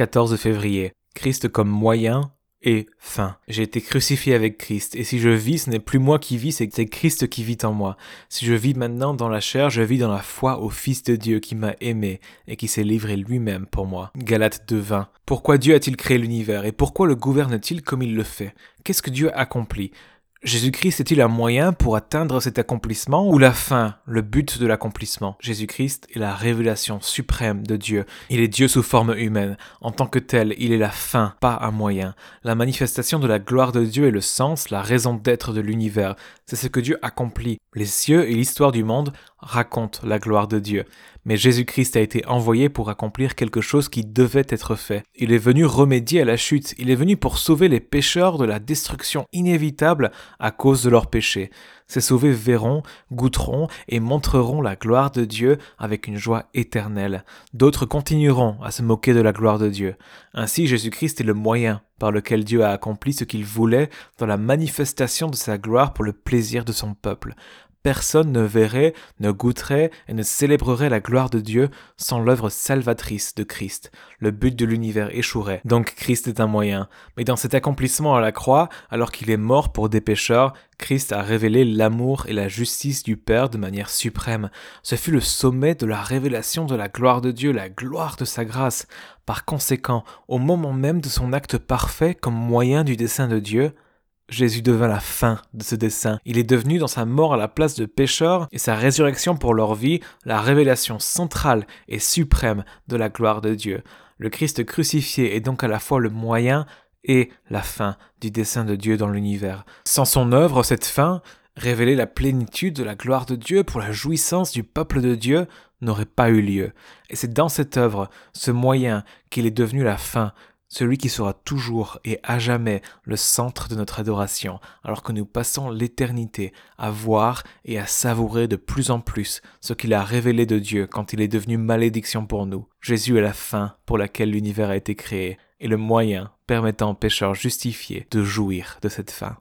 14 février. Christ comme moyen et fin. J'ai été crucifié avec Christ, et si je vis, ce n'est plus moi qui vis, c'est Christ qui vit en moi. Si je vis maintenant dans la chair, je vis dans la foi au Fils de Dieu qui m'a aimé et qui s'est livré lui-même pour moi. Galates 2.20. Pourquoi Dieu a-t-il créé l'univers et pourquoi le gouverne-t-il comme il le fait? Qu'est-ce que Dieu accomplit? Jésus-Christ est-il un moyen pour atteindre cet accomplissement ou la fin, le but de l'accomplissement? Jésus-Christ est la révélation suprême de Dieu. Il est Dieu sous forme humaine. En tant que tel, il est la fin, pas un moyen. La manifestation de la gloire de Dieu est le sens, la raison d'être de l'univers. C'est ce que Dieu accomplit. Les cieux et l'histoire du monde racontent la gloire de Dieu. Mais Jésus-Christ a été envoyé pour accomplir quelque chose qui devait être fait. Il est venu remédier à la chute, il est venu pour sauver les pécheurs de la destruction inévitable à cause de leurs péchés. Ces sauvés verront, goûteront et montreront la gloire de Dieu avec une joie éternelle. D'autres continueront à se moquer de la gloire de Dieu. Ainsi Jésus-Christ est le moyen par lequel Dieu a accompli ce qu'il voulait dans la manifestation de sa gloire pour le plaisir de son peuple personne ne verrait, ne goûterait et ne célébrerait la gloire de Dieu sans l'œuvre salvatrice de Christ. Le but de l'univers échouerait. Donc Christ est un moyen. Mais dans cet accomplissement à la croix, alors qu'il est mort pour des pécheurs, Christ a révélé l'amour et la justice du Père de manière suprême. Ce fut le sommet de la révélation de la gloire de Dieu, la gloire de sa grâce. Par conséquent, au moment même de son acte parfait comme moyen du dessein de Dieu, Jésus devint la fin de ce dessein. Il est devenu dans sa mort à la place de pécheurs et sa résurrection pour leur vie la révélation centrale et suprême de la gloire de Dieu. Le Christ crucifié est donc à la fois le moyen et la fin du dessein de Dieu dans l'univers. Sans son œuvre, cette fin, révéler la plénitude de la gloire de Dieu pour la jouissance du peuple de Dieu, n'aurait pas eu lieu. Et c'est dans cette œuvre, ce moyen, qu'il est devenu la fin, celui qui sera toujours et à jamais le centre de notre adoration, alors que nous passons l'éternité à voir et à savourer de plus en plus ce qu'il a révélé de Dieu quand il est devenu malédiction pour nous. Jésus est la fin pour laquelle l'univers a été créé, et le moyen permettant aux pécheurs justifiés de jouir de cette fin.